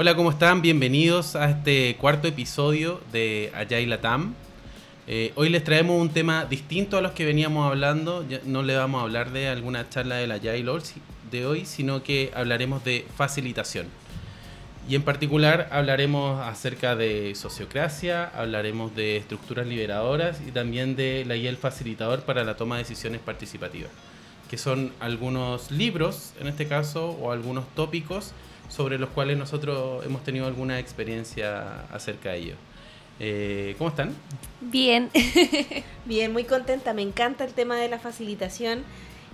Hola, ¿cómo están? Bienvenidos a este cuarto episodio de Agile Latam. Eh, hoy les traemos un tema distinto a los que veníamos hablando. no le vamos a hablar de alguna charla del Agile de hoy, sino que hablaremos de facilitación. Y en particular hablaremos acerca de sociocracia, hablaremos de estructuras liberadoras y también de la guía del facilitador para la toma de decisiones participativas, que son algunos libros, en este caso, o algunos tópicos sobre los cuales nosotros hemos tenido alguna experiencia acerca de ellos. Eh, ¿Cómo están? Bien. Bien, muy contenta. Me encanta el tema de la facilitación.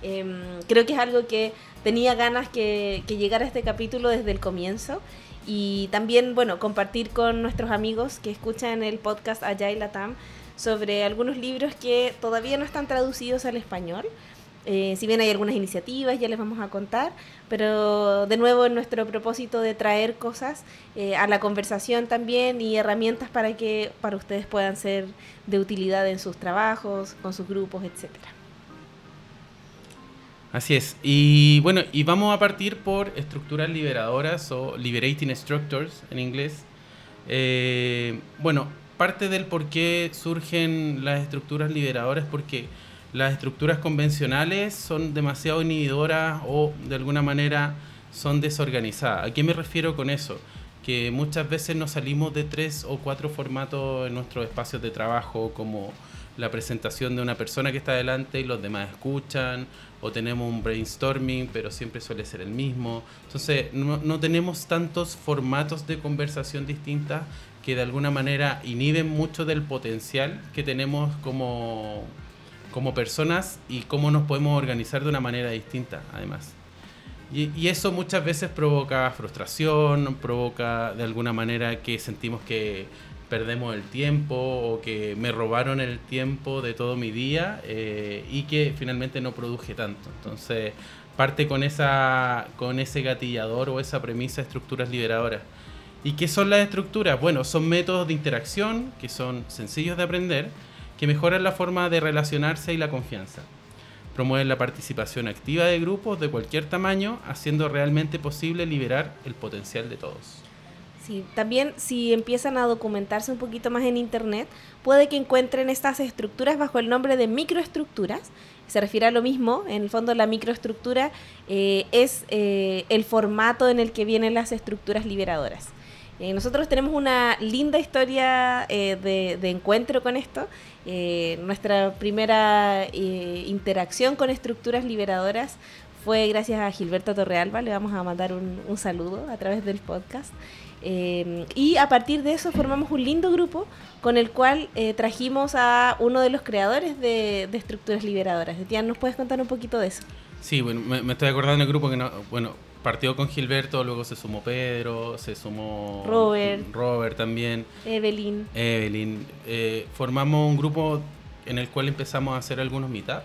Em, creo que es algo que tenía ganas que, que llegara a este capítulo desde el comienzo. Y también, bueno, compartir con nuestros amigos que escuchan el podcast Allá y Latam sobre algunos libros que todavía no están traducidos al español eh, si bien hay algunas iniciativas, ya les vamos a contar, pero de nuevo en nuestro propósito de traer cosas eh, a la conversación también y herramientas para que para ustedes puedan ser de utilidad en sus trabajos, con sus grupos, etcétera. Así es. Y bueno, y vamos a partir por estructuras liberadoras o liberating structures en inglés. Eh, bueno, parte del por qué surgen las estructuras liberadoras porque las estructuras convencionales son demasiado inhibidoras o de alguna manera son desorganizadas. ¿A qué me refiero con eso? Que muchas veces nos salimos de tres o cuatro formatos en nuestros espacios de trabajo, como la presentación de una persona que está adelante y los demás escuchan, o tenemos un brainstorming, pero siempre suele ser el mismo. Entonces, no, no tenemos tantos formatos de conversación distintas que de alguna manera inhiben mucho del potencial que tenemos como como personas y cómo nos podemos organizar de una manera distinta, además. Y, eso muchas veces provoca frustración, provoca de alguna manera que sentimos que perdemos el tiempo o que me robaron el tiempo de todo mi día eh, y que finalmente no produje tanto. Entonces parte con, esa, con ese gatillador o esa premisa de estructuras liberadoras. ¿Y qué son las estructuras? Bueno, son métodos de interacción que son sencillos de aprender que mejoran la forma de relacionarse y la confianza. Promueven la participación activa de grupos de cualquier tamaño, haciendo realmente posible liberar el potencial de todos. Sí, también si empiezan a documentarse un poquito más en Internet, puede que encuentren estas estructuras bajo el nombre de microestructuras. Se refiere a lo mismo, en el fondo la microestructura eh, es eh, el formato en el que vienen las estructuras liberadoras. Eh, nosotros tenemos una linda historia de, de, encuentro con esto eh, nuestra primera eh, interacción con estructuras liberadoras fue gracias a Gilberto Torrealba, le vamos a mandar un, saludo a través del podcast. Eh, y a partir de eso formamos un lindo grupo con el cual trajimos a uno de los creadores de, estructuras liberadoras. Etienne, ¿nos puedes contar un poquito de eso? Sí, bueno, me, estoy acordando del grupo que no, bueno, partió con Gilberto, luego se sumó Pedro, se sumó Robert, Robert también, Evelyn. Evelyn. Eh, formamos un grupo en el cual empezamos a hacer algunos meetups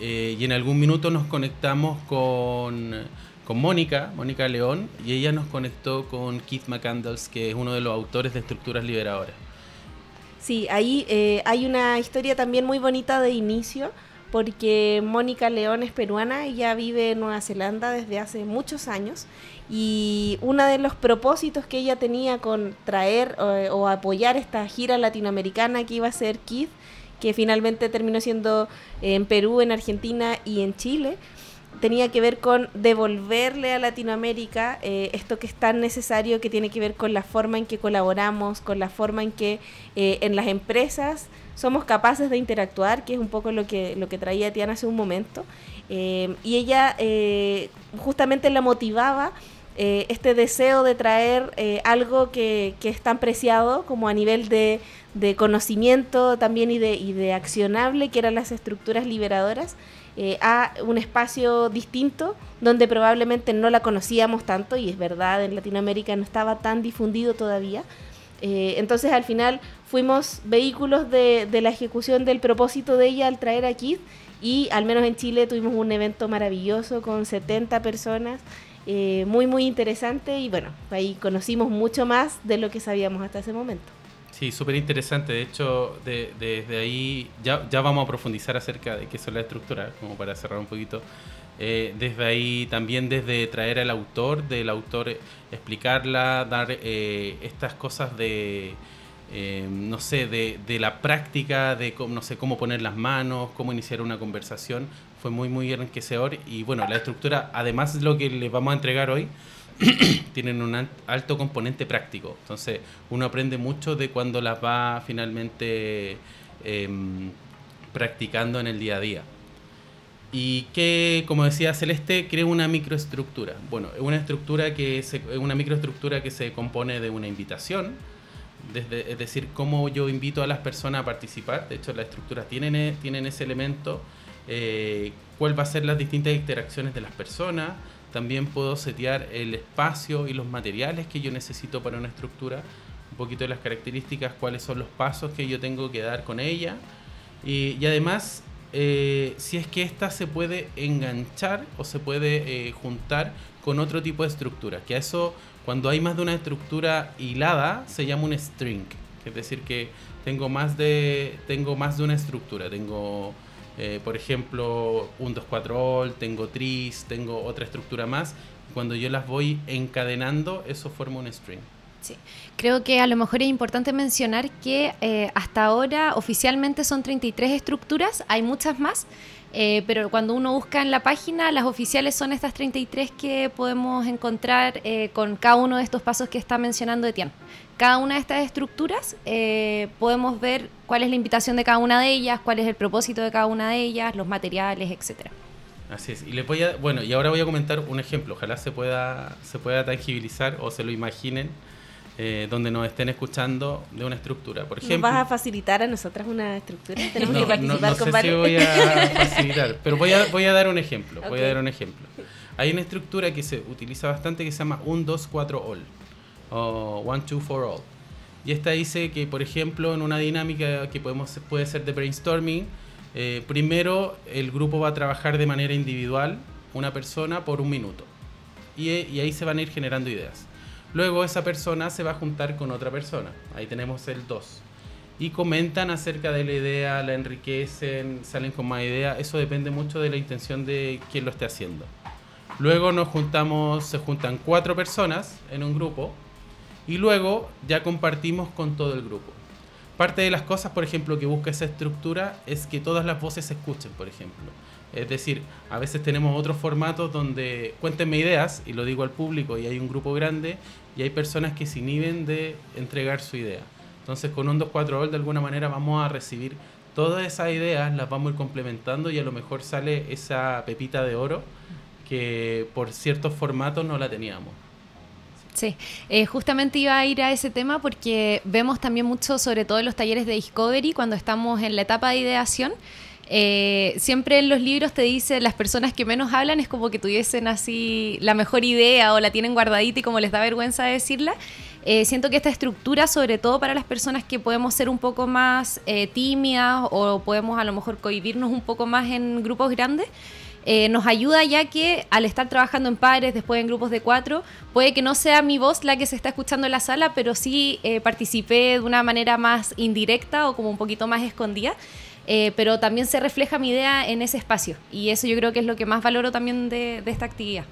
eh, y en algún minuto nos conectamos con, con Mónica, Mónica León, y ella nos conectó con Keith McCandles, que es uno de los autores de Estructuras Liberadoras. Sí, ahí eh, hay una historia también muy bonita de inicio porque Mónica León es peruana, ella vive en Nueva Zelanda desde hace muchos años y uno de los propósitos que ella tenía con traer o apoyar esta gira latinoamericana que iba a ser Kid, que finalmente terminó siendo en Perú, en Argentina y en Chile, tenía que ver con devolverle a Latinoamérica eh, esto que es tan necesario, que tiene que ver con la forma en que colaboramos, con la forma en que eh, en las empresas somos capaces de interactuar, que es un poco lo que, lo que traía Tiana hace un momento. Eh, y ella justamente la motivaba este deseo de traer algo que, que, es tan preciado como a nivel de, de conocimiento también y de, y de accionable, que eran las estructuras liberadoras. Eh, a un espacio distinto donde probablemente no la conocíamos tanto y es verdad, en Latinoamérica no estaba tan difundido todavía. Eh, entonces al final fuimos vehículos de, la ejecución del propósito de ella al traer aquí y al menos en Chile tuvimos un evento maravilloso con 70 personas. Eh, muy muy interesante y bueno, ahí conocimos mucho más de lo que sabíamos hasta ese momento. Sí, súper interesante. De hecho, desde ahí ya, ya vamos a profundizar acerca de qué son las estructuras, como para cerrar un poquito. Eh, desde ahí también desde traer al autor, del autor explicarla, dar eh, estas cosas de, eh, no sé, de, de, la práctica, de no sé, cómo poner las manos, cómo iniciar una conversación, fue muy, muy enriquecedor. Y bueno, la estructura, además de lo que les vamos a entregar hoy, tienen un alto componente práctico. Entonces, uno aprende mucho de cuando las va finalmente em, practicando en el día a día. Y que, como decía Celeste, crea una microestructura. Bueno, una estructura que se, una microestructura que se compone de una invitación, desde, es decir, cómo yo invito a las personas a participar. De hecho, las estructuras tienen, tienen ese elemento. Eh, cuál va a ser las distintas interacciones de las personas. También puedo setear el espacio y los materiales que yo necesito para una estructura. Un poquito de las características, cuáles son los pasos que yo tengo que dar con ella. Y, y además eh, si es que ésta se puede enganchar o se puede eh, juntar con otro tipo de estructura. Que a eso, cuando hay más de una estructura hilada, se llama un string. Es decir, que tengo más de, tengo más de una estructura. Tengo, eh, por ejemplo, un 2, 4 all, tengo tris, tengo otra estructura más. Cuando yo las voy encadenando, eso forma un string. Sí. Creo que a lo mejor es importante mencionar que eh, hasta ahora oficialmente son 33 estructuras, hay muchas más, eh, pero cuando uno busca en la página, las oficiales son estas 33 que podemos encontrar eh, con cada uno de estos pasos que está mencionando Etienne. Cada una de estas estructuras podemos ver cuál es la invitación de cada una de ellas, cuál es el propósito de cada una de ellas, los materiales, etcétera. Así es. Y les voy a, bueno, y ahora voy a comentar un ejemplo. Ojalá se pueda, se pueda tangibilizar o se lo imaginen eh, donde nos estén escuchando de una estructura. Por ejemplo, ¿Nos vas a facilitar a nosotras una estructura? Tenemos no, que participar no, no sé si voy a facilitar, pero voy a, voy a dar un ejemplo. Voy a dar un ejemplo. Hay una estructura que se utiliza bastante que se llama 1, 2, 4 all o 1, 2, 4 all. Y esta dice que, por ejemplo, en una dinámica que podemos, puede ser de brainstorming, eh, primero el grupo va a trabajar de manera individual, una persona por un minuto. Y, y ahí se van a ir generando ideas. Luego esa persona se va a juntar con otra persona. Ahí tenemos el 2. Y comentan acerca de la idea, la enriquecen, salen con más ideas. Eso depende mucho de la intención de quien lo esté haciendo. Luego nos juntamos, se juntan cuatro personas en un grupo y luego ya compartimos con todo el grupo. Parte de las cosas, por ejemplo, que busca esa estructura es que todas las voces se escuchen, por ejemplo. Es decir, a veces tenemos otros formatos donde cuéntenme ideas y lo digo al público y hay un grupo grande y hay personas que se inhiben de entregar su idea. Entonces con un 2-4 de alguna manera vamos a recibir todas esas ideas, las vamos a ir complementando y a lo mejor sale esa pepita de oro que por ciertos formatos no la teníamos. Sí, eh, justamente iba a ir a ese tema porque vemos también mucho, sobre todo en los talleres de Discovery, cuando estamos en la etapa de ideación, eh, siempre en los libros te dice las personas que menos hablan es como que tuviesen así la mejor idea o la tienen guardadita y como les da vergüenza decirla. Eh, siento que esta estructura, sobre todo para las personas que podemos ser un poco más eh, tímidas o podemos a lo mejor cohibirnos un poco más en grupos grandes, nos ayuda ya que al estar trabajando en pares, después en grupos de cuatro, puede que no sea mi voz la que se está escuchando en la sala, pero sí participé de una manera más indirecta o como un poquito más escondida. Eh, pero también se refleja mi idea en ese espacio. Y eso yo creo que es lo que más valoro también de, esta actividad.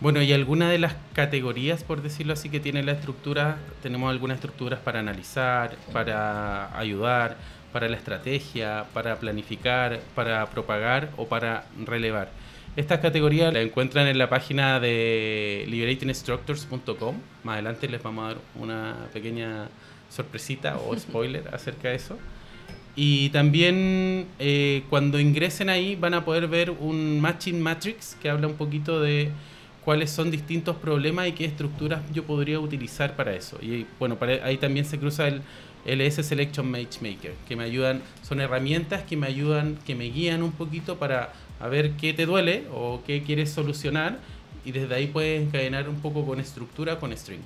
Bueno, y alguna de las categorías, por decirlo así, que tiene la estructura, tenemos algunas estructuras para analizar, para ayudar, para la estrategia, para planificar, para propagar o para relevar. Estas categorías las encuentran en la página de liberatinginstructors.com. Más adelante les vamos a dar una pequeña sorpresita o spoiler acerca de eso. Y también eh, cuando ingresen ahí van a poder ver un Matching Matrix que habla un poquito de cuáles son distintos problemas y qué estructuras yo podría utilizar para eso. Y bueno, ahí también se cruza el LS Selection Matchmaker, que me ayudan, son herramientas que me ayudan, que me guían un poquito para a ver qué te duele o qué quieres solucionar y desde ahí puedes encadenar un poco con estructura, con string.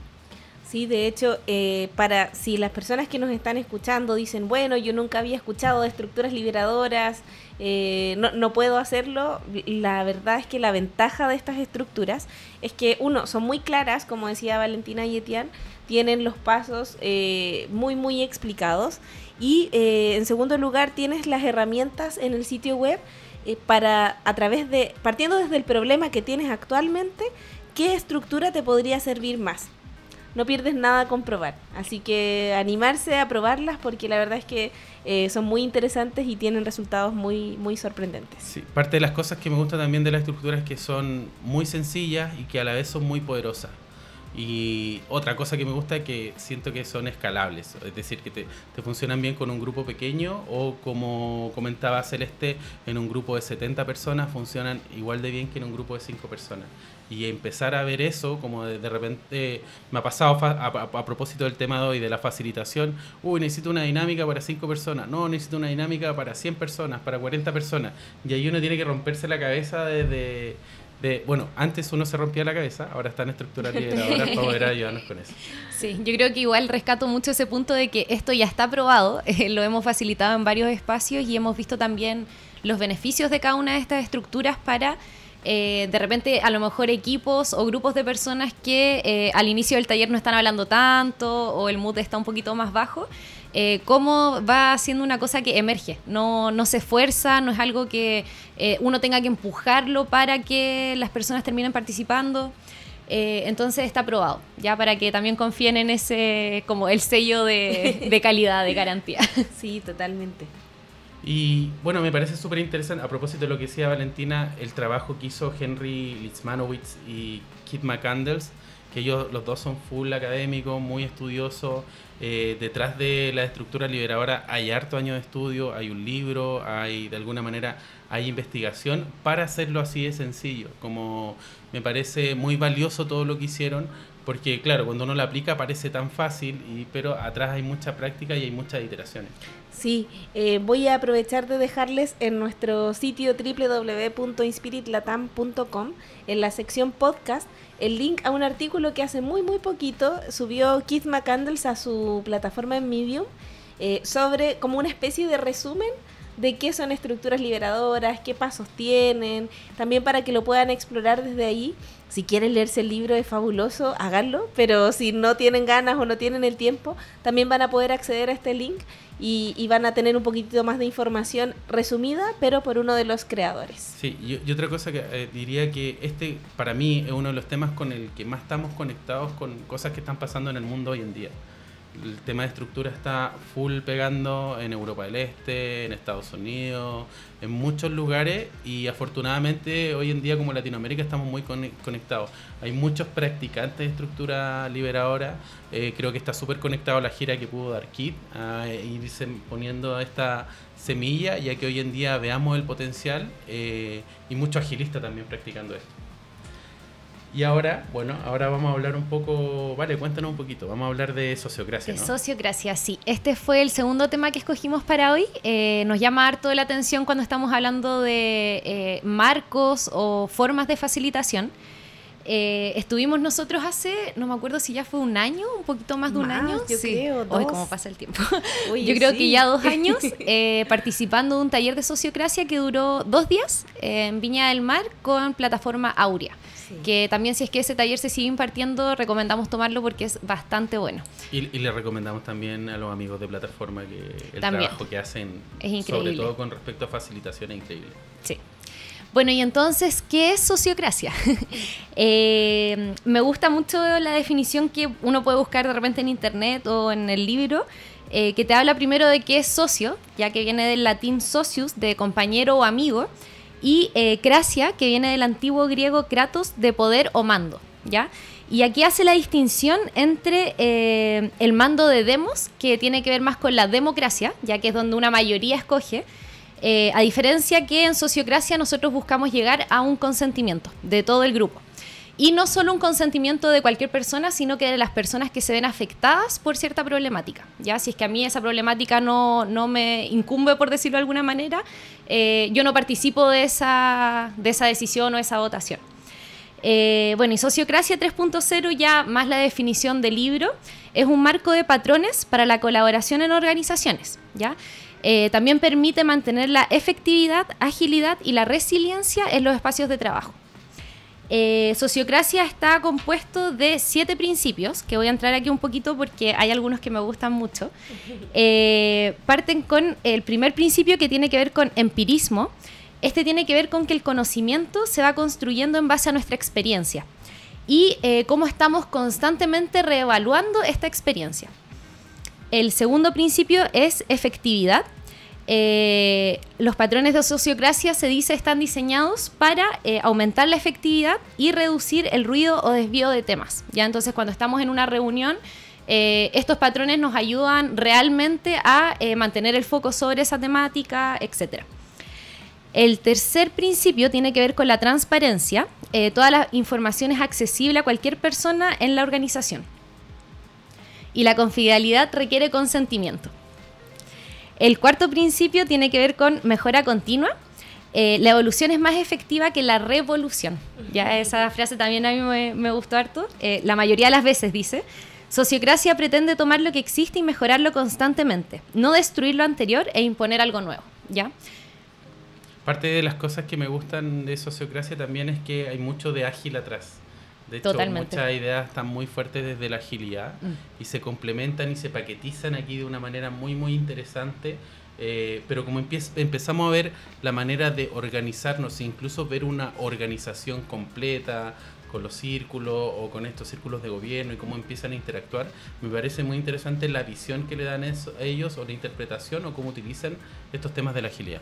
Sí, de hecho, eh, para si las personas que nos están escuchando dicen, bueno, yo nunca había escuchado de estructuras liberadoras, eh, no, no, puedo hacerlo, la verdad es que la ventaja de estas estructuras es que, uno, son muy claras, como decía Valentina y Etienne, tienen los pasos eh, muy, muy explicados, y en segundo lugar, tienes las herramientas en el sitio web eh, para, a través de, partiendo desde el problema que tienes actualmente, qué estructura te podría servir más. No pierdes nada con probar. Así que animarse a probarlas porque la verdad es que eh, son muy interesantes y tienen resultados muy, muy sorprendentes. Sí, parte de las cosas que me gusta también de la estructura es que son muy sencillas y que a la vez son muy poderosas. Y otra cosa que me gusta es que siento que son escalables, es decir, que te, te, funcionan bien con un grupo pequeño o como comentaba Celeste, en un grupo de 70 personas funcionan igual de bien que en un grupo de 5 personas. Y empezar a ver eso, como de, de repente me ha pasado a, a, a, propósito del tema de hoy, de la facilitación, uy, necesito una dinámica para 5 personas, no, necesito una dinámica para 100 personas, para 40 personas. Y ahí uno tiene que romperse la cabeza desde... De, de, bueno, antes uno se rompía la cabeza, ahora están estructuras liberadoras para poder ayudarnos con eso. Sí, yo creo que igual rescato mucho ese punto de que esto ya está probado, eh, lo hemos facilitado en varios espacios y hemos visto también los beneficios de cada una de estas estructuras para eh, de repente a lo mejor equipos o grupos de personas que eh, al inicio del taller no están hablando tanto o el mood está un poquito más bajo eh, cómo va siendo una cosa que emerge, no, no se esfuerza, no es algo que eh, uno tenga que empujarlo para que las personas terminen participando. Entonces está aprobado, ya para que también confíen en ese, como el sello de, de calidad, de garantía. Sí, totalmente. Y bueno, me parece súper interesante, a propósito de lo que decía Valentina, el trabajo que hizo Henry Litzmanowitz y Kit McCandles, que ellos los dos son full académicos, muy estudiosos. Eh, detrás de la estructura liberadora hay harto año de estudio, hay un libro, hay de alguna manera hay investigación para hacerlo así de sencillo. Como me parece muy valioso todo lo que hicieron, porque claro, cuando uno lo aplica parece tan fácil, y, pero atrás hay mucha práctica y hay muchas iteraciones. Sí, eh, voy a aprovechar de dejarles en nuestro sitio www.inspiritlatam.com, en la sección podcast, el link a un artículo que hace muy muy poquito subió Keith McCandles a su plataforma en Medium eh, sobre como una especie de resumen de qué son estructuras liberadoras, qué pasos tienen, también para que lo puedan explorar desde ahí. Si quieren leerse el libro es fabuloso, háganlo, pero si no tienen ganas o no tienen el tiempo, también van a poder acceder a este link y, van a tener un poquitito más de información resumida, pero por uno de los creadores. Sí, y otra cosa que eh, diría que este para mí es uno de los temas con el que más estamos conectados con cosas que están pasando en el mundo hoy en día el tema de estructura está full pegando en Europa del Este, en Estados Unidos, en muchos lugares y afortunadamente hoy en día como Latinoamérica estamos muy conectados. Hay muchos practicantes de estructura liberadora, eh, creo que está súper conectado a la gira que pudo dar Kit, a irse poniendo esta semilla ya que hoy en día veamos el potencial eh, y mucho agilista también practicando esto. Y ahora, bueno, ahora vamos a hablar un poco, vale, cuéntanos un poquito, vamos a hablar de sociocracia. De ¿no? sociocracia, sí. Este fue el segundo tema que escogimos para hoy. Eh, nos llama harto la atención cuando estamos hablando de eh, marcos o formas de facilitación. Eh, estuvimos nosotros hace, no me acuerdo si ya fue un año, un poquito más de un Más, año. yo creo, Hoy, dos. cómo pasa el tiempo. Oye, yo creo sí. que ya dos años eh, participando de un taller de sociocracia que duró dos días eh, en Viña del Mar con plataforma Aurea. Sí. Que también si es que ese taller se sigue impartiendo, recomendamos tomarlo porque es bastante bueno. Y, y le recomendamos también a los amigos de plataforma que el También. trabajo que hacen, Es sobre todo con respecto a facilitación, es increíble. Sí. Bueno, y entonces, ¿qué es sociocracia? Eh, me gusta mucho la definición que uno puede buscar de repente en internet o en el libro, eh, que te habla primero de qué es socio, ya que viene del latín socius, de compañero o amigo, y eh, cracia, que viene del antiguo griego kratos, de poder o mando, ¿ya? Y aquí hace la distinción entre eh, el mando de demos, que tiene que ver más con la democracia, ya que es donde una mayoría escoge, eh, a diferencia que en sociocracia nosotros buscamos llegar a un consentimiento de todo el grupo. Y no solo un consentimiento de cualquier persona, sino que de las personas que se ven afectadas por cierta problemática. Ya, si es que a mí esa problemática no, no me incumbe, por decirlo de alguna manera, eh, yo no participo de esa, de esa decisión o esa votación. Eh, bueno, y Sociocracia 3.0, ya más la definición del libro, es un marco de patrones para la colaboración en organizaciones. ¿ya? Eh, también permite mantener la efectividad, agilidad y la resiliencia en los espacios de trabajo. Eh, Sociocracia está compuesto de siete principios, que voy a entrar aquí un poquito porque hay algunos que me gustan mucho. Eh, parten con el primer principio que tiene que ver con empirismo, Este tiene que ver con que el conocimiento se va construyendo en base a nuestra experiencia y eh, cómo estamos constantemente reevaluando esta experiencia. El segundo principio es efectividad. Eh, los patrones de sociocracia se dice están diseñados para eh, aumentar la efectividad y reducir el ruido o desvío de temas. Ya entonces cuando estamos en una reunión estos patrones nos ayudan realmente a mantener el foco sobre esa temática, etcétera. El tercer principio tiene que ver con la transparencia. Eh, toda la información es accesible a cualquier persona en la organización. Y la confidencialidad requiere consentimiento. El cuarto principio tiene que ver con mejora continua. Eh, la evolución es más efectiva que la revolución. Ya esa frase también a mí me, gustó harto. Eh, la mayoría de las veces dice, sociocracia pretende tomar lo que existe y mejorarlo constantemente, no destruir lo anterior e imponer algo nuevo. ¿ya? Parte de las cosas que me gustan de sociocracia también es que hay mucho de ágil atrás. De hecho, muchas ideas están muy fuertes desde la agilidad mm. y se complementan y se paquetizan aquí de una manera muy, muy interesante. Eh, pero como empezamos a ver la manera de organizarnos, incluso ver una organización completa con los círculos o con estos círculos de gobierno y cómo empiezan a interactuar, me parece muy interesante la visión que le dan a ellos o la interpretación o cómo utilizan estos temas de la agilidad.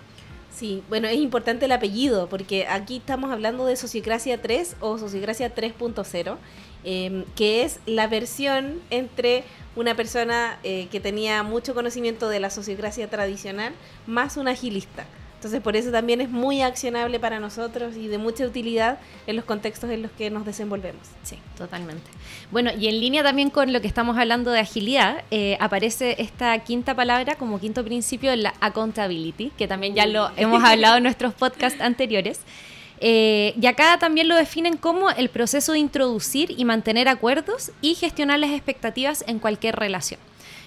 Sí, bueno, es importante el apellido, porque aquí estamos hablando de Sociocracia 3 o Sociocracia 3.0, em, que es la versión entre una persona eh, que tenía mucho conocimiento de la sociocracia tradicional más un agilista. Entonces por eso también es muy accionable para nosotros y de mucha utilidad en los contextos en los que nos desenvolvemos. Sí, totalmente. Bueno, y en línea también con lo que estamos hablando de agilidad, eh, aparece esta quinta palabra como quinto principio, la accountability, que también ya lo hemos hablado en nuestros podcasts anteriores. Eh, y acá también lo definen como el proceso de introducir y mantener acuerdos y gestionar las expectativas en cualquier relación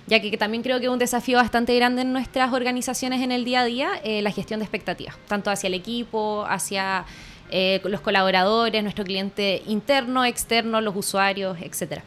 ya que, también creo que es un desafío bastante grande en nuestras organizaciones en el día a día, eh, la gestión de expectativas, tanto hacia el equipo, hacia eh, los colaboradores, nuestro cliente interno, externo, los usuarios, etcétera.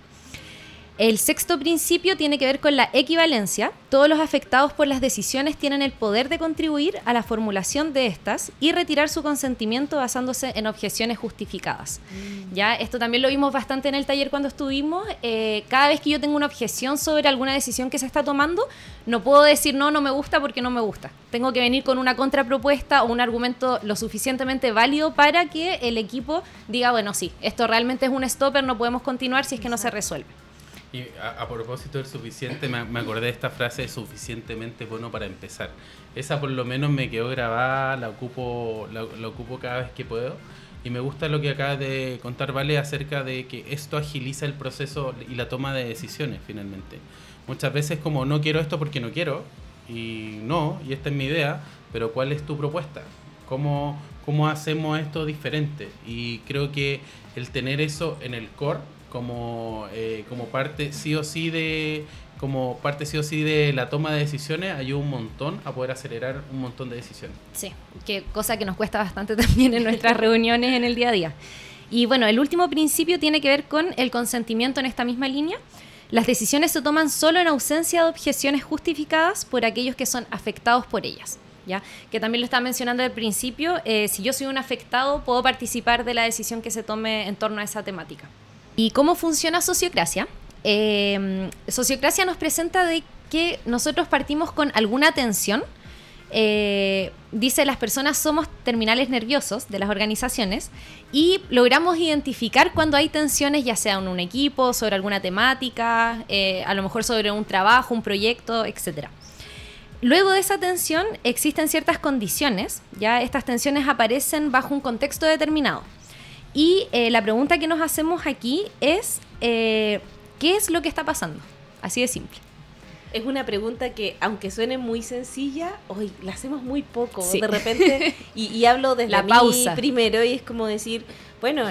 El sexto principio tiene que ver con la equivalencia. Todos los afectados por las decisiones tienen el poder de contribuir a la formulación de estas y retirar su consentimiento basándose en objeciones justificadas. Mm. Ya, esto también lo vimos bastante en el taller cuando estuvimos. Eh, cada vez que yo tengo una objeción sobre alguna decisión que se está tomando, no puedo decir no, no me gusta porque no me gusta. Tengo que venir con una contrapropuesta o un argumento lo suficientemente válido para que el equipo diga, bueno, sí, esto realmente es un stopper, no podemos continuar si es que no se resuelve. Y a, propósito del suficiente, me, acordé de esta frase suficientemente bueno para empezar. Esa por lo menos me quedó grabada, la ocupo, la, ocupo cada vez que puedo. Y me gusta lo que acaba de contar Vale acerca de que esto agiliza el proceso y la toma de decisiones finalmente. Muchas veces como no quiero esto porque no quiero, y no, y esta es mi idea, pero ¿cuál es tu propuesta? ¿Cómo, cómo hacemos esto diferente? Y creo que el tener eso en el core como, eh, como parte sí o sí de como parte sí o sí de la toma de decisiones ayuda un montón a poder acelerar un montón de decisiones. Sí, que cosa que nos cuesta bastante también en nuestras reuniones en el día a día. Y bueno, el último principio tiene que ver con el consentimiento en esta misma línea. Las decisiones se toman solo en ausencia de objeciones justificadas por aquellos que son afectados por ellas. ¿Ya? Que también lo estaba mencionando al principio, eh, si yo soy un afectado, puedo participar de la decisión que se tome en torno a esa temática. ¿Y cómo funciona Sociocracia? Eh, Sociocracia nos presenta de que nosotros partimos con alguna tensión. Eh, dice las personas somos terminales nerviosos de las organizaciones y logramos identificar cuando hay tensiones ya sea en un equipo, sobre alguna temática, eh, a lo mejor sobre un trabajo, un proyecto, etc. Luego de esa tensión existen ciertas condiciones, ya estas tensiones aparecen bajo un contexto determinado. Y eh, la pregunta que nos hacemos aquí es, eh, ¿qué es lo que está pasando? Así de simple. Es una pregunta que, aunque suene muy sencilla, hoy la hacemos muy poco. De repente, y, hablo desde la pausa primero, y es como decir, bueno,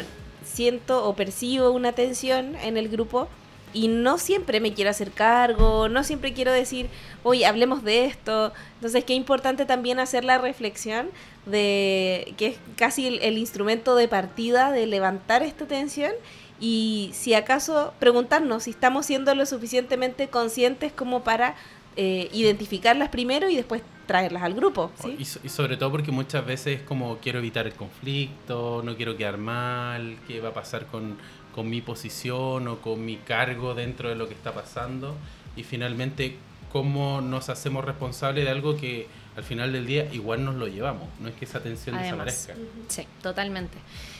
siento o percibo una tensión en el grupo y no siempre me quiero hacer cargo, no siempre quiero decir, oye, hablemos de esto. Entonces, qué importante también hacer la reflexión de que es casi el, instrumento de partida de levantar esta tensión y si acaso preguntarnos si estamos siendo lo suficientemente conscientes como para eh, identificarlas primero y después traerlas al grupo. ¿sí? Y, y, sobre todo porque muchas veces es como quiero evitar el conflicto, no quiero quedar mal, qué va a pasar con, con mi posición o con mi cargo dentro de lo que está pasando y finalmente cómo nos hacemos responsables de algo que al final del día igual nos lo llevamos, no es que esa tensión desaparezca. Sí, totalmente.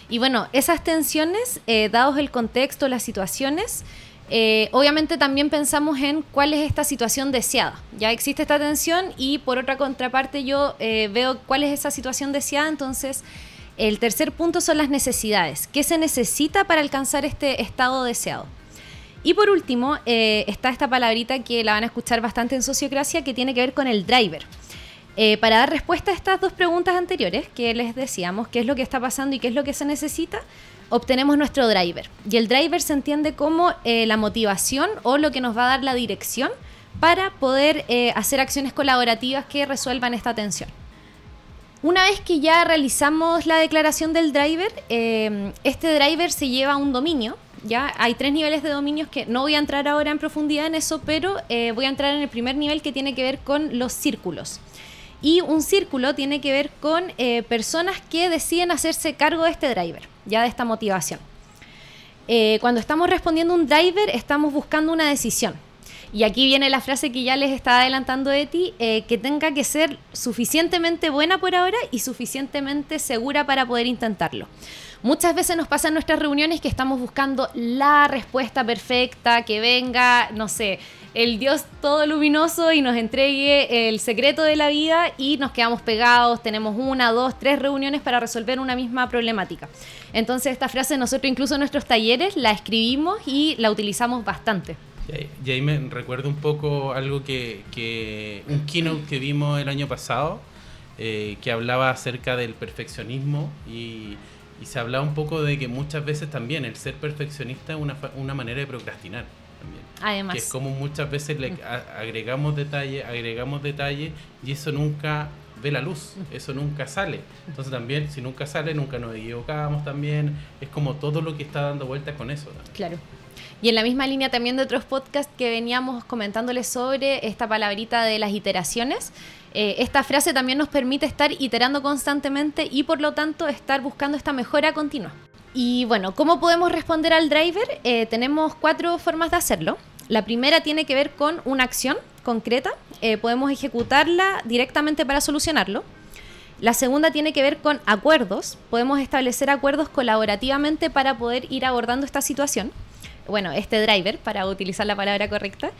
Y bueno, esas tensiones, eh, dados el contexto, las situaciones, eh, obviamente también pensamos en cuál es esta situación deseada. Ya existe esta tensión y por otra contraparte yo eh, veo cuál es esa situación deseada, entonces el tercer punto son las necesidades. ¿Qué se necesita para alcanzar este estado deseado? Y por último, está esta palabrita que la van a escuchar bastante en sociocracia que tiene que ver con el driver. Eh, para dar respuesta a estas dos preguntas anteriores que les decíamos, qué es lo que está pasando y qué es lo que se necesita, obtenemos nuestro driver. Y el driver se entiende como eh, la motivación o lo que nos va a dar la dirección para poder eh, hacer acciones colaborativas que resuelvan esta tensión. Una vez que ya realizamos la declaración del driver, este driver se lleva a un dominio. Ya hay tres niveles de dominios que no voy a entrar ahora en profundidad en eso, pero voy a entrar en el primer nivel que tiene que ver con los círculos. Y un círculo tiene que ver con eh, personas que deciden hacerse cargo de este driver, ya de esta motivación. Eh, cuando estamos respondiendo un driver, estamos buscando una decisión. Y aquí viene la frase que ya les estaba adelantando de ti, eh, que tenga que ser suficientemente buena por ahora y suficientemente segura para poder intentarlo. Muchas veces nos pasa en nuestras reuniones que estamos buscando la respuesta perfecta, que venga, no sé, el Dios todo luminoso y nos entregue el secreto de la vida y nos quedamos pegados, tenemos una, dos, tres reuniones para resolver una misma problemática. Entonces esta frase nosotros incluso en nuestros talleres la escribimos y la utilizamos bastante. Y ahí me recuerdo un poco algo que, un keynote que vimos el año pasado, eh, que hablaba acerca del perfeccionismo y, se hablaba un poco de que muchas veces también el ser perfeccionista es una, una manera de procrastinar. Además. Que es como muchas veces le agregamos detalle, agregamos detalle y eso nunca ve la luz, eso nunca sale. Entonces también, si nunca sale, nunca nos equivocamos también. Es como todo lo que está dando vueltas con eso. Claro. Y en la misma línea también de otros podcasts que veníamos comentándoles sobre esta palabrita de las iteraciones, eh, esta frase también nos permite estar iterando constantemente y por lo tanto estar buscando esta mejora continua. Y bueno, ¿cómo podemos responder al driver? Eh, tenemos cuatro formas de hacerlo. La primera tiene que ver con una acción concreta. Eh, podemos ejecutarla directamente para solucionarlo. La segunda tiene que ver con acuerdos. Podemos establecer acuerdos colaborativamente para poder ir abordando esta situación. Bueno, este driver, para utilizar la palabra correcta.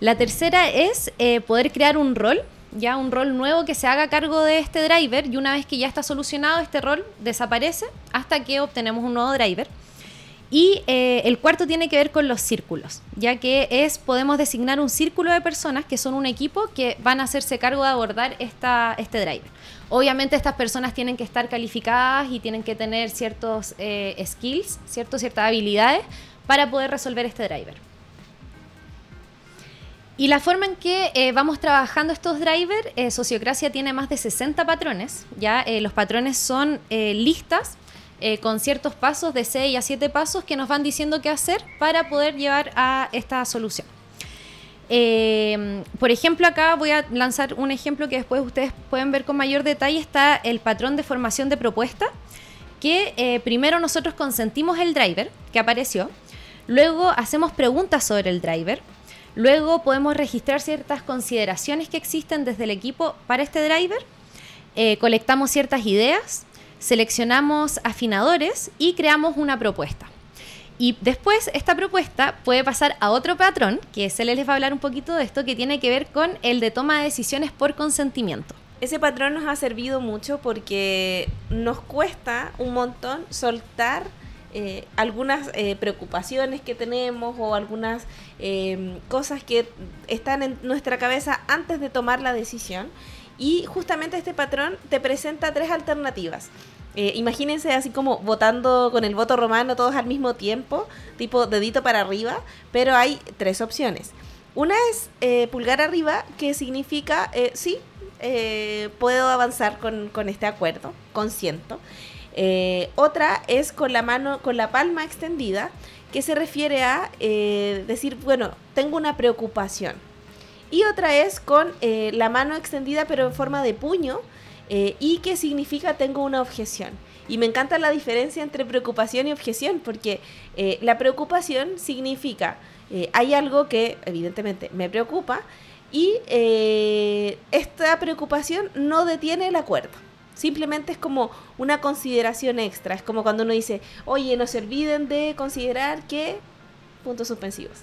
La tercera es eh, poder crear un rol ya un rol nuevo que se haga cargo de este driver y una vez que ya está solucionado este rol desaparece hasta que obtenemos un nuevo driver. Y eh, el cuarto tiene que ver con los círculos, ya que es, podemos designar un círculo de personas que son un equipo que van a hacerse cargo de abordar esta, este driver. Obviamente estas personas tienen que estar calificadas y tienen que tener ciertos eh, skills, ciertas habilidades para poder resolver este driver. Y la forma en que eh, vamos trabajando estos drivers, eh, Sociocracia tiene más de 60 patrones. ¿ya? Eh, los patrones son listas con ciertos pasos de 6 a 7 pasos que nos van diciendo qué hacer para poder llevar a esta solución. por ejemplo, acá voy a lanzar un ejemplo que después ustedes pueden ver con mayor detalle. Está el patrón de formación de propuesta, que primero nosotros consentimos el driver que apareció, luego hacemos preguntas sobre el driver, Luego podemos registrar ciertas consideraciones que existen desde el equipo para este driver, eh, colectamos ciertas ideas, seleccionamos afinadores y creamos una propuesta. Y después esta propuesta puede pasar a otro patrón, que se les va a hablar un poquito de esto, que tiene que ver con el de toma de decisiones por consentimiento. Ese patrón nos ha servido mucho porque nos cuesta un montón soltar eh, algunas eh, preocupaciones que tenemos o algunas em, cosas que están en nuestra cabeza antes de tomar la decisión. Y justamente este patrón te presenta tres alternativas. Eh, imagínense así como votando con el voto romano todos al mismo tiempo, tipo dedito para arriba, pero hay tres opciones. Una es pulgar arriba, que significa, sí, puedo avanzar con, con este acuerdo, consiento. Eh, otra es con la mano, con la palma extendida, que se refiere a eh, decir, bueno, tengo una preocupación. y otra es con eh, la mano extendida pero en forma de puño y que significa tengo una objeción. Y me encanta la diferencia entre preocupación y objeción, porque la preocupación significa hay algo que evidentemente me preocupa y esta preocupación no detiene el acuerdo. Simplemente es como una consideración extra. Es como cuando uno dice, oye, no se olviden de considerar que... Puntos suspensivos.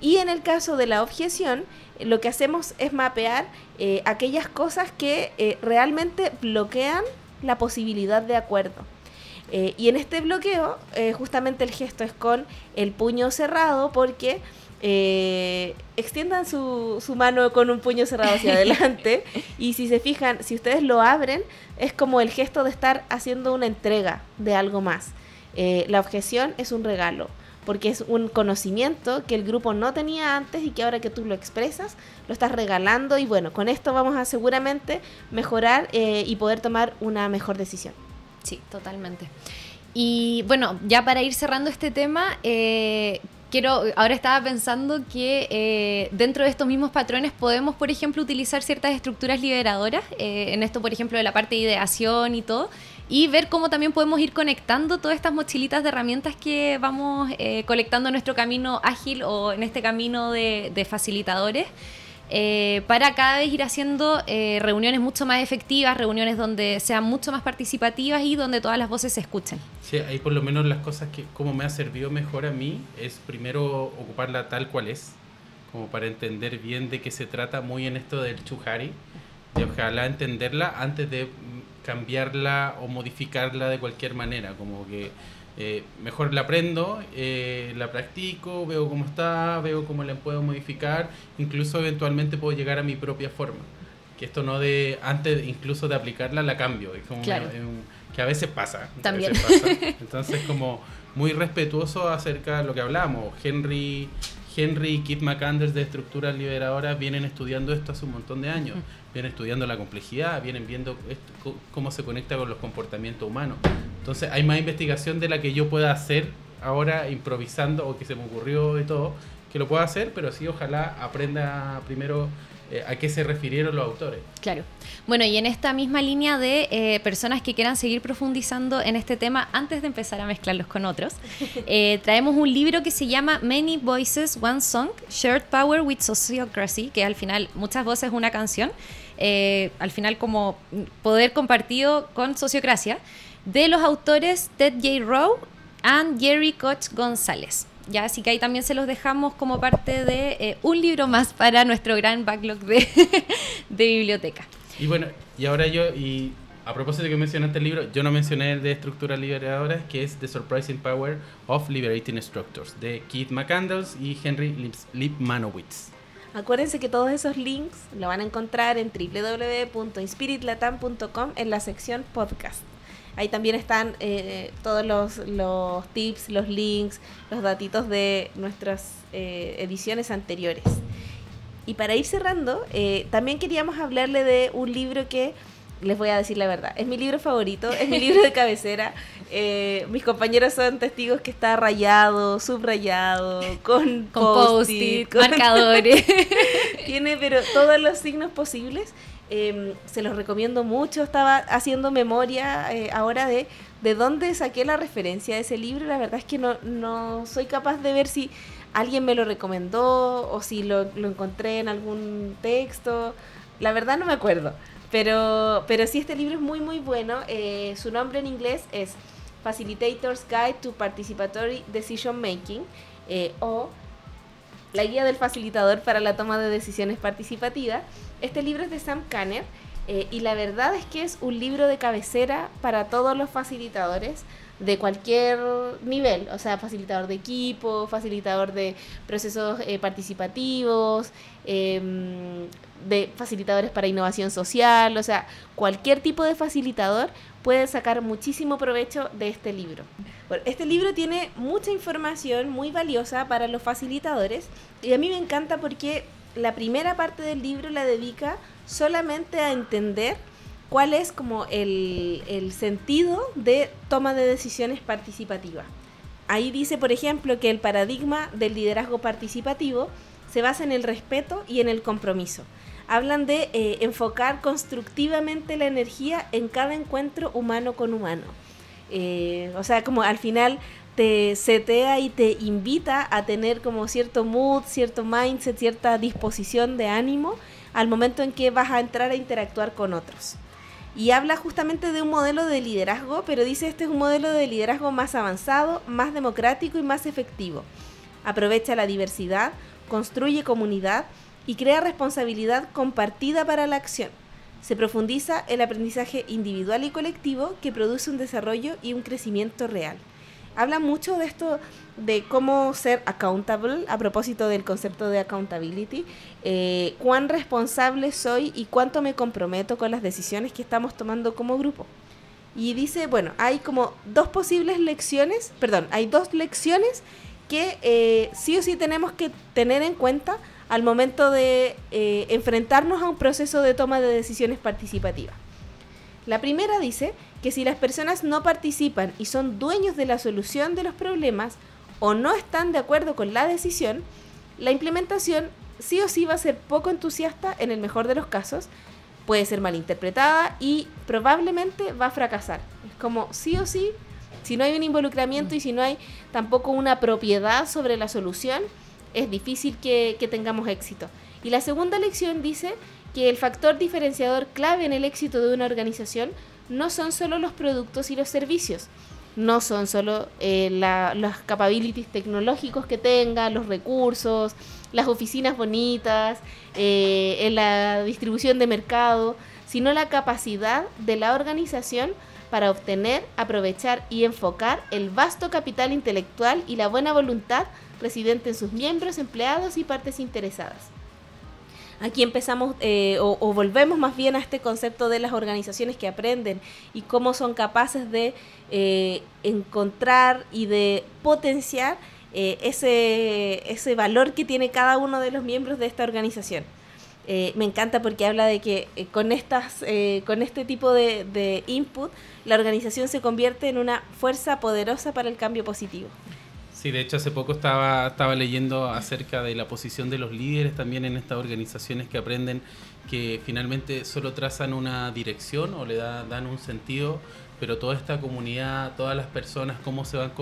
Y en el caso de la objeción, lo que hacemos es mapear eh, aquellas cosas que eh, realmente bloquean la posibilidad de acuerdo. Eh, y en este bloqueo, justamente el gesto es con el puño cerrado porque extiendan su, su, mano con un puño cerrado hacia adelante y si se fijan, si ustedes lo abren, es como el gesto de estar haciendo una entrega de algo más. la objeción es un regalo porque es un conocimiento que el grupo no tenía antes y que ahora que tú lo expresas, lo estás regalando y bueno, con esto vamos a seguramente mejorar eh, y poder tomar una mejor decisión. Sí, totalmente. Y bueno, ya para ir cerrando este tema, eh, quiero, ahora estaba pensando que eh, dentro de estos mismos patrones podemos, por ejemplo, utilizar ciertas estructuras liberadoras, en esto, por ejemplo, de la parte de ideación y todo, y ver cómo también podemos ir conectando todas estas mochilitas de herramientas que vamos eh, colectando en nuestro camino ágil o en este camino de, facilitadores. Eh, para cada vez ir haciendo eh, reuniones mucho más efectivas, reuniones donde sean mucho más participativas y donde todas las voces se escuchen. Sí, ahí por lo menos las cosas que como me ha servido mejor a mí es primero ocuparla tal cual es, como para entender bien de qué se trata muy en esto del chuhari, y ojalá entenderla antes de cambiarla o modificarla de cualquier manera, como que eh, mejor la aprendo, eh, la practico, veo cómo está, veo cómo la puedo modificar, incluso eventualmente puedo llegar a mi propia forma. Que esto no de, antes incluso de aplicarla, la cambio, es como que a veces pasa. También. Entonces como muy respetuoso acerca de lo que hablamos. Henry, Henry y Keith McAnders de Estructuras Liberadoras vienen estudiando esto hace un montón de años vienen estudiando la complejidad, vienen viendo cómo se conecta con los comportamientos humanos. Entonces hay más investigación de la que yo pueda hacer ahora improvisando o que se me ocurrió y todo, que lo pueda hacer, pero sí ojalá aprenda primero eh, a qué se refirieron los autores. Claro. Bueno, y en esta misma línea de eh, personas que quieran seguir profundizando en este tema, antes de empezar a mezclarlos con otros, eh, traemos un libro que se llama Many Voices, One Song, Shared Power with Sociocracy, que al final muchas voces una canción, al final como poder compartido con sociocracia, de los autores Ted J. Rowe and Jerry Koch González. Ya, así que ahí también se los dejamos como parte de eh, un libro más para nuestro gran backlog de, biblioteca. Y bueno, y ahora yo, y a propósito de que mencionaste el libro, yo no mencioné el de estructuras liberadoras, que es The Surprising Power of Liberating Structures, de Keith McCandles y Henry Lipmanowitz. Acuérdense que todos esos links lo van a encontrar en www.inspiritlatam.com en la sección podcast. Ahí también están eh, todos los, los, tips, los links, los datitos de nuestras eh, ediciones anteriores. Y para ir cerrando, eh, también queríamos hablarle de un libro que, les voy a decir la verdad, es mi libro favorito, es mi libro de cabecera. mis compañeros son testigos que está rayado, subrayado, con, con post-it, marcadores. Tiene pero todos los signos posibles Em, se los recomiendo mucho. Estaba haciendo memoria eh, ahora de, de dónde saqué la referencia de ese libro. La verdad es que no, no soy capaz de ver si alguien me lo recomendó o si lo, lo encontré en algún texto. La verdad no me acuerdo. Pero, pero sí, este libro es muy, muy bueno. Eh, su nombre en inglés es Facilitators Guide to Participatory Decision Making eh, o La Guía del Facilitador para la Toma de Decisiones Participativas. Este libro es de Sam Kanner eh, y la verdad es que es un libro de cabecera para todos los facilitadores de cualquier nivel, o sea, facilitador de equipo, facilitador de procesos eh, participativos, em, de facilitadores para innovación social, o sea, cualquier tipo de facilitador puede sacar muchísimo provecho de este libro. este libro tiene mucha información muy valiosa para los facilitadores y a mí me encanta porque la primera parte del libro la dedica solamente a entender cuál es como el, el sentido de toma de decisiones participativa. Ahí dice, por ejemplo, que el paradigma del liderazgo participativo se basa en el respeto y en el compromiso. Hablan de eh, enfocar constructivamente la energía en cada encuentro humano con humano. Eh, o sea, como al final te setea y te invita a tener como cierto mood, cierto mindset, cierta disposición de ánimo al momento en que vas a entrar a interactuar con otros. Y habla justamente de un modelo de liderazgo, pero dice este es un modelo de liderazgo más avanzado, más democrático y más efectivo. Aprovecha la diversidad, construye comunidad y crea responsabilidad compartida para la acción. Se profundiza el aprendizaje individual y colectivo que produce un desarrollo y un crecimiento real habla mucho de esto de cómo ser accountable a propósito del concepto de accountability, eh, cuán responsable soy y cuánto me comprometo con las decisiones que estamos tomando como grupo. Y dice, bueno, hay como dos posibles lecciones, perdón, hay dos lecciones que eh, sí o sí tenemos que tener en cuenta al momento de eh, enfrentarnos a un proceso de toma de decisiones participativa. La primera dice que si las personas no participan y son dueños de la solución de los problemas o no están de acuerdo con la decisión, la implementación sí o sí va a ser poco entusiasta en el mejor de los casos, puede ser malinterpretada y probablemente va a fracasar. Es como sí o sí, si no hay un involucramiento y si no hay tampoco una propiedad sobre la solución, es difícil que, que tengamos éxito. Y la segunda lección dice que el factor diferenciador clave en el éxito de una organización no son solo los productos y los servicios, no son solo eh, los capabilities tecnológicos que tenga, los recursos, las oficinas bonitas, eh, en la distribución de mercado, sino la capacidad de la organización para obtener, aprovechar y enfocar el vasto capital intelectual y la buena voluntad residente en sus miembros, empleados y partes interesadas. Aquí empezamos eh, o, volvemos más bien a este concepto de las organizaciones que aprenden y cómo son capaces de eh, encontrar y de potenciar eh, ese, ese valor que tiene cada uno de los miembros de esta organización. me encanta porque habla de que con, estas, con este tipo de input la organización se convierte en una fuerza poderosa para el cambio positivo. Sí, de hecho hace poco estaba, estaba leyendo acerca de la posición de los líderes también en estas organizaciones que aprenden que finalmente solo trazan una dirección o le dan un sentido, pero toda esta comunidad, todas las personas, cómo se van,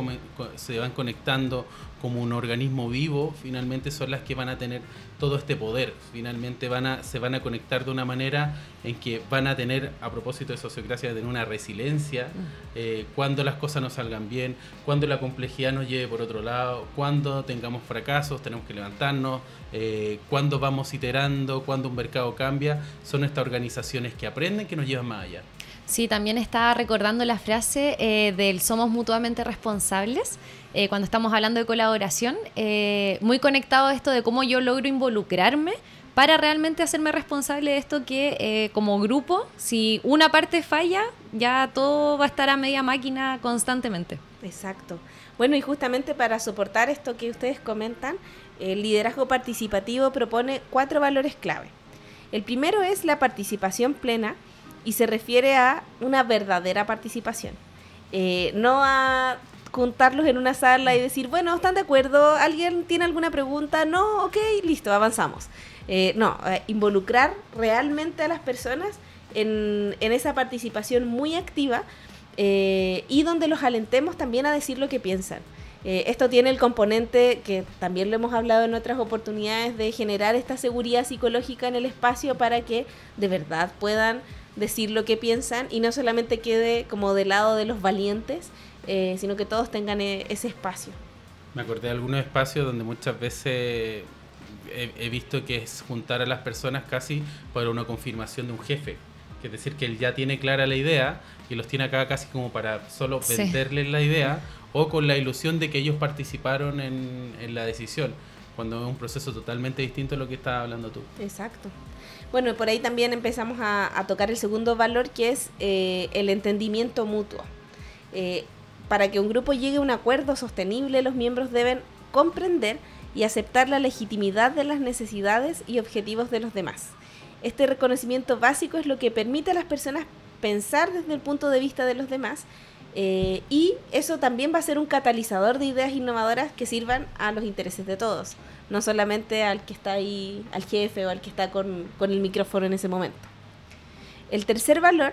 se van conectando como un organismo vivo, finalmente son las que van a tener todo este poder. Finalmente van a, se van a conectar de una manera en que van a tener, a propósito de sociocracia, tener una resiliencia eh, cuando las cosas no salgan bien, cuando la complejidad nos lleve por otro lado, cuando tengamos fracasos, tenemos que levantarnos, eh, cuando vamos iterando, cuando un mercado cambia, son estas organizaciones que aprenden, que nos llevan más allá. Sí, también estaba recordando la frase eh, del somos mutuamente responsables. Eh, cuando estamos hablando de colaboración, eh, muy conectado a esto de cómo yo logro involucrarme para realmente hacerme responsable de esto que como grupo, si una parte falla, ya todo va a estar a media máquina constantemente. Exacto. Bueno, y justamente para soportar esto que ustedes comentan, el liderazgo participativo propone cuatro valores clave. El primero es la participación plena y se refiere a una verdadera participación. Eh, no a juntarlos en una sala y decir, bueno, ¿están de acuerdo? ¿Alguien tiene alguna pregunta? No, ok, listo, avanzamos. Eh, no, eh, involucrar realmente a las personas en, en esa participación muy activa y donde los alentemos también a decir lo que piensan. esto tiene el componente que también lo hemos hablado en otras oportunidades de generar esta seguridad psicológica en el espacio para que de verdad puedan decir lo que piensan y no solamente quede como del lado de los valientes, eh, sino que todos tengan e, ese espacio. Me acordé de algunos espacios donde muchas veces he, visto que es juntar a las personas casi para una confirmación de un jefe. Que es decir, que él ya tiene clara la idea y los tiene acá casi como para solo venderles la idea o con la ilusión de que ellos participaron en, en la decisión, cuando es un proceso totalmente distinto a lo que estás hablando tú. Exacto. Bueno, por ahí también empezamos a, tocar el segundo valor que es eh, el entendimiento mutuo. Eh, para que un grupo llegue a un acuerdo sostenible, los miembros deben comprender y aceptar la legitimidad de las necesidades y objetivos de los demás. Este reconocimiento básico es lo que permite a las personas pensar desde el punto de vista de los demás Eh, y eso también va a ser un catalizador de ideas innovadoras que sirvan a los intereses de todos, no solamente al que está ahí, al jefe o al que está con, con el micrófono en ese momento. El tercer valor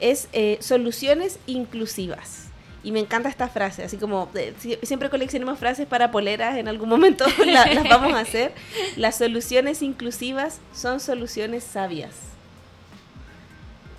es eh, soluciones inclusivas. Y me encanta esta frase, así como eh, siempre coleccionemos frases para poleras, en algún momento las vamos a hacer. Las soluciones inclusivas son soluciones sabias.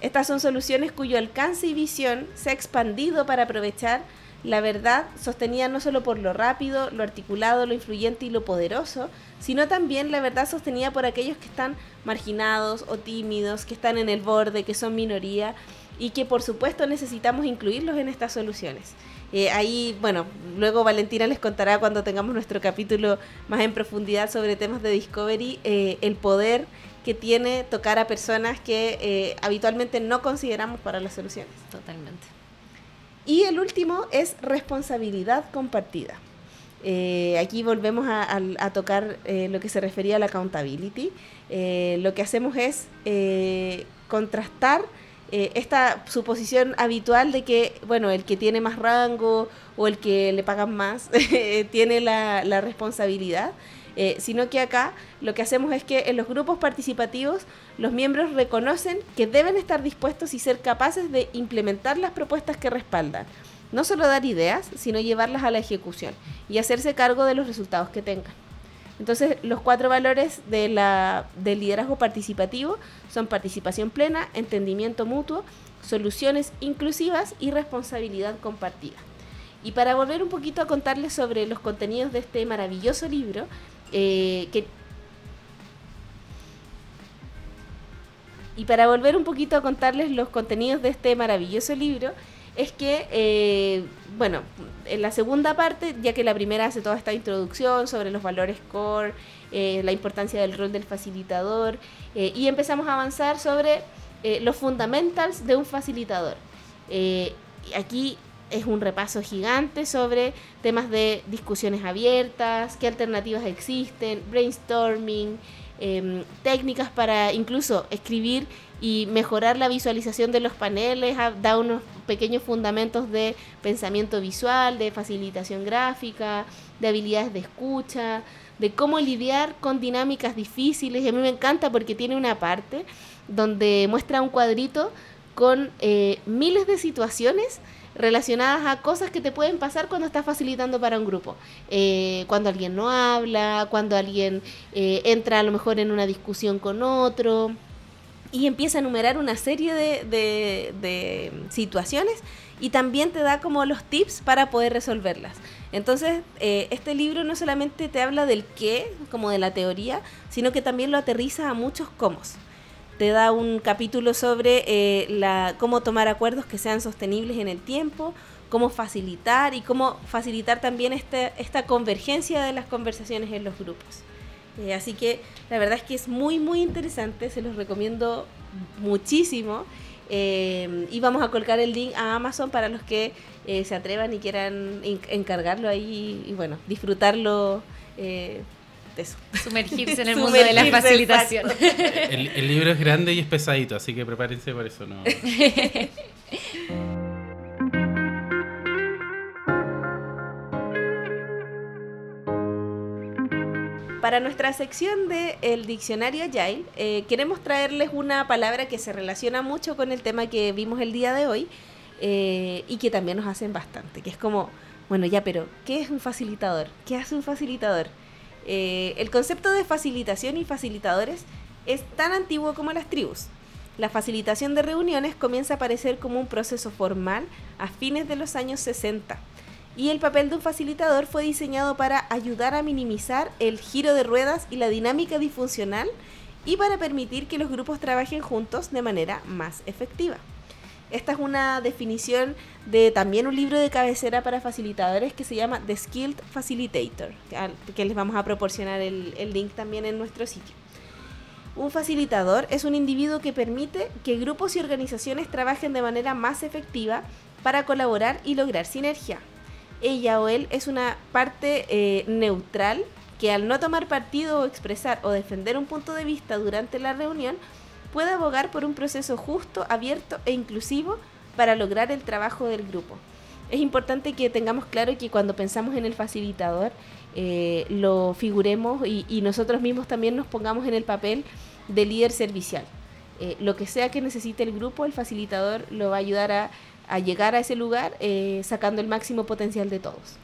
Estas son soluciones cuyo alcance y visión se ha expandido para aprovechar la verdad sostenida no solo por lo rápido, lo articulado, lo influyente y lo poderoso, sino también la verdad sostenida por aquellos que están marginados o tímidos, que están en el borde, que son minoría y que por supuesto necesitamos incluirlos en estas soluciones. Eh, ahí, bueno, luego Valentina les contará cuando tengamos nuestro capítulo más en profundidad sobre temas de Discovery, eh, el poder que tiene tocar a personas que eh, habitualmente no consideramos para las soluciones. Totalmente. Y el último es responsabilidad compartida. aquí volvemos a, tocar lo que se refería a la accountability. lo que hacemos es contrastar eh, esta suposición habitual de que, bueno, el que tiene más rango o el que le pagan más tiene la, responsabilidad, eh, sino que acá lo que hacemos es que en los grupos participativos los miembros reconocen que deben estar dispuestos y ser capaces de implementar las propuestas que respaldan. No solo dar ideas, sino llevarlas a la ejecución y hacerse cargo de los resultados que tengan. Entonces, los cuatro valores de la, del liderazgo participativo son participación plena, entendimiento mutuo, soluciones inclusivas y responsabilidad compartida. Y para volver un poquito a contarles sobre los contenidos de este maravilloso libro, eh, y para volver un poquito a contarles los contenidos de este maravilloso libro, es que, eh, bueno, en la segunda parte, ya que la primera hace toda esta introducción sobre los valores core, eh, la importancia del rol del facilitador, y empezamos a avanzar sobre los fundamentals de un facilitador. aquí es un repaso gigante sobre temas de discusiones abiertas, qué alternativas existen, brainstorming, em, técnicas para incluso escribir y mejorar la visualización de los paneles, da unos pequeños fundamentos de pensamiento visual, de facilitación gráfica, de habilidades de escucha, de cómo lidiar con dinámicas difíciles. Y a mí me encanta porque tiene una parte donde muestra un cuadrito con eh, miles de situaciones relacionadas a cosas que te pueden pasar cuando estás facilitando para un grupo. Eh, cuando alguien no habla, cuando alguien eh, entra a lo mejor en una discusión con otro y empieza a enumerar una serie de, situaciones y también te da como los tips para poder resolverlas. Entonces, eh, este libro no solamente te habla del qué, como de la teoría, sino que también lo aterriza a muchos cómo. Te da un capítulo sobre eh, la, cómo tomar acuerdos que sean sostenibles en el tiempo, cómo facilitar y cómo facilitar también este, esta convergencia de las conversaciones en los grupos. Eh, así que la verdad es que es muy, muy interesante, se los recomiendo muchísimo. Eh, y vamos a colgar el link a Amazon para los que eh, se atrevan y quieran encargarlo ahí y, bueno, disfrutarlo. De eso. Sumergirse en el mundo de la facilitación. El, el, libro es grande y es pesadito, así que prepárense por eso. no Para nuestra sección de el diccionario Agile, eh, queremos traerles una palabra que se relaciona mucho con el tema que vimos el día de hoy eh, y que también nos hacen bastante, que es como, bueno, ya, pero ¿qué es un facilitador? ¿Qué hace un facilitador? Eh, el concepto de facilitación y facilitadores es tan antiguo como las tribus. La facilitación de reuniones comienza a aparecer como un proceso formal a fines de los años 60 y el papel de un facilitador fue diseñado para ayudar a minimizar el giro de ruedas y la dinámica disfuncional y para permitir que los grupos trabajen juntos de manera más efectiva. Esta es una definición de también un libro de cabecera para facilitadores que se llama The Skilled Facilitator, que les vamos a proporcionar el, link también en nuestro sitio. Un facilitador es un individuo que permite que grupos y organizaciones trabajen de manera más efectiva para colaborar y lograr sinergia, ella o él es una parte eh, neutral que al no tomar partido o expresar o defender un punto de vista durante la reunión, puede abogar por un proceso justo, abierto e inclusivo para lograr el trabajo del grupo. es importante que tengamos claro que cuando pensamos en el facilitador, eh, lo figuremos y, nosotros mismos también nos pongamos en el papel de líder servicial. Eh, lo que sea que necesite el grupo, el facilitador lo va a ayudar a, llegar a ese lugar eh, sacando el máximo potencial de todos.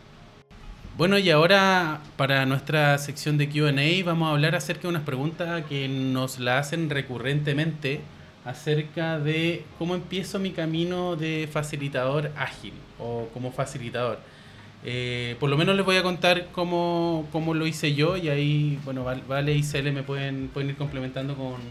Bueno, y ahora para nuestra sección de QA vamos a hablar acerca de unas preguntas que nos la hacen recurrentemente acerca de cómo empiezo mi camino de facilitador ágil o como facilitador. Eh, por lo menos les voy a contar cómo, cómo, lo hice yo y ahí, bueno, Vale y Cele me pueden, pueden ir complementando con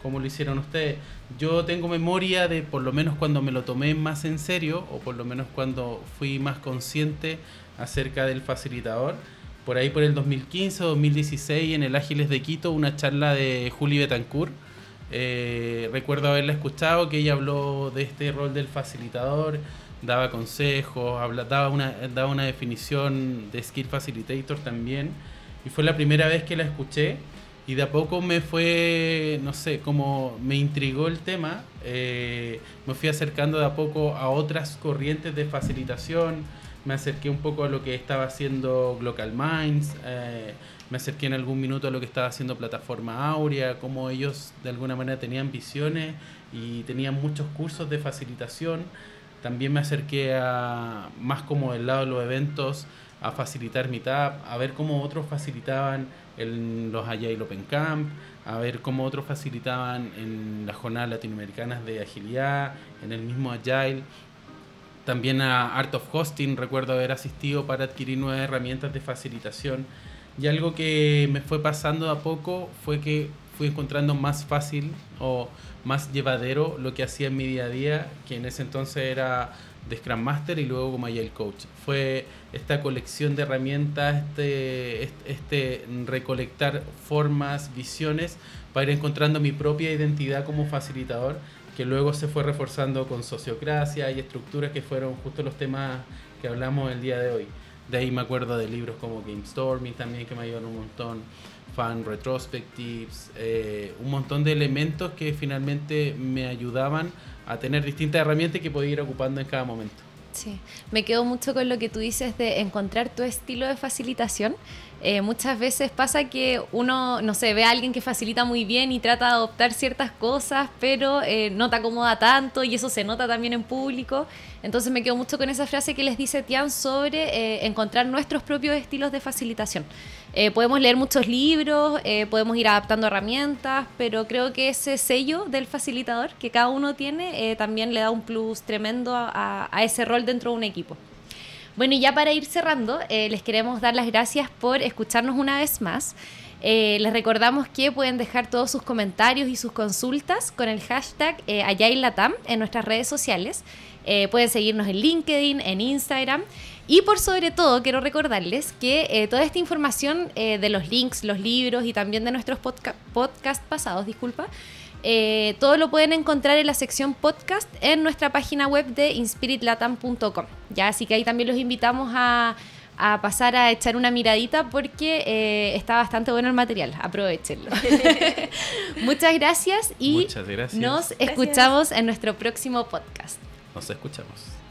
cómo lo hicieron ustedes. Yo tengo memoria de por lo menos cuando me lo tomé más en serio o por lo menos cuando fui más consciente acerca del facilitador. Por ahí por el 2015 o 2016 en el Ágiles de Quito, una charla de Juli Betancourt. Eh, recuerdo haberla escuchado, que ella habló de este rol del facilitador, daba consejos, daba, una, daba una definición de skill facilitator también. Y fue la primera vez que la escuché y de a poco me fue, no sé, como me intrigó el tema, eh, me fui acercando de a poco a otras corrientes de facilitación, me acerqué un poco a lo que estaba haciendo Global Minds, eh, me acerqué en algún minuto a lo que estaba haciendo Plataforma Aurea, cómo ellos de alguna manera tenían visiones y tenían muchos cursos de facilitación. También me acerqué a más como del lado de los eventos, a facilitar Meetup, a ver cómo otros facilitaban en los Agile Open Camp, a ver cómo otros facilitaban en las jornadas latinoamericanas de agilidad, en el mismo Agile también a Art of Hosting recuerdo haber asistido para adquirir nuevas herramientas de facilitación. Y algo que me fue pasando a poco fue que fui encontrando más fácil o más llevadero lo que hacía en mi día a día, que en ese entonces era de Scrum Master y luego como Agile Coach. Fue esta colección de herramientas, este, este recolectar formas, visiones, para ir encontrando mi propia identidad como facilitador que luego se fue reforzando con sociocracia y estructuras que fueron justo los temas que hablamos el día de hoy. De ahí me acuerdo de libros como Game Storming también que me ayudaron un montón, Fan Retrospectives, eh, un montón de elementos que finalmente me ayudaban a tener distintas herramientas que podía ir ocupando en cada momento. Sí, me quedo mucho con lo que tú dices de encontrar tu estilo de facilitación. Eh, muchas veces pasa que uno, no sé, ve a alguien que facilita muy bien y trata de adoptar ciertas cosas, pero eh, no te acomoda tanto y eso se nota también en público. Entonces me quedo mucho con esa frase que les dice Tian sobre eh, encontrar nuestros propios estilos de facilitación. podemos leer muchos libros, podemos ir adaptando herramientas, pero creo que ese sello del facilitador que cada uno tiene también le da un plus tremendo a ese rol dentro de un equipo. Bueno, y ya para ir cerrando, eh, les queremos dar las gracias por escucharnos una vez más. Eh, les recordamos que pueden dejar todos sus comentarios y sus consultas con el hashtag eh, en nuestras redes sociales. Eh, pueden seguirnos en LinkedIn, en Instagram. Y por sobre todo, quiero recordarles que toda esta información de los links, los libros y también de nuestros podcasts pasados, disculpa, eh, todo lo pueden encontrar en la sección podcast en nuestra página web de inspiritlatam.com. Ya, así que ahí también los invitamos a, pasar a echar una miradita porque eh, está bastante bueno el material. Aprovechenlo. Muchas gracias y nos escuchamos en nuestro próximo podcast. Nos escuchamos.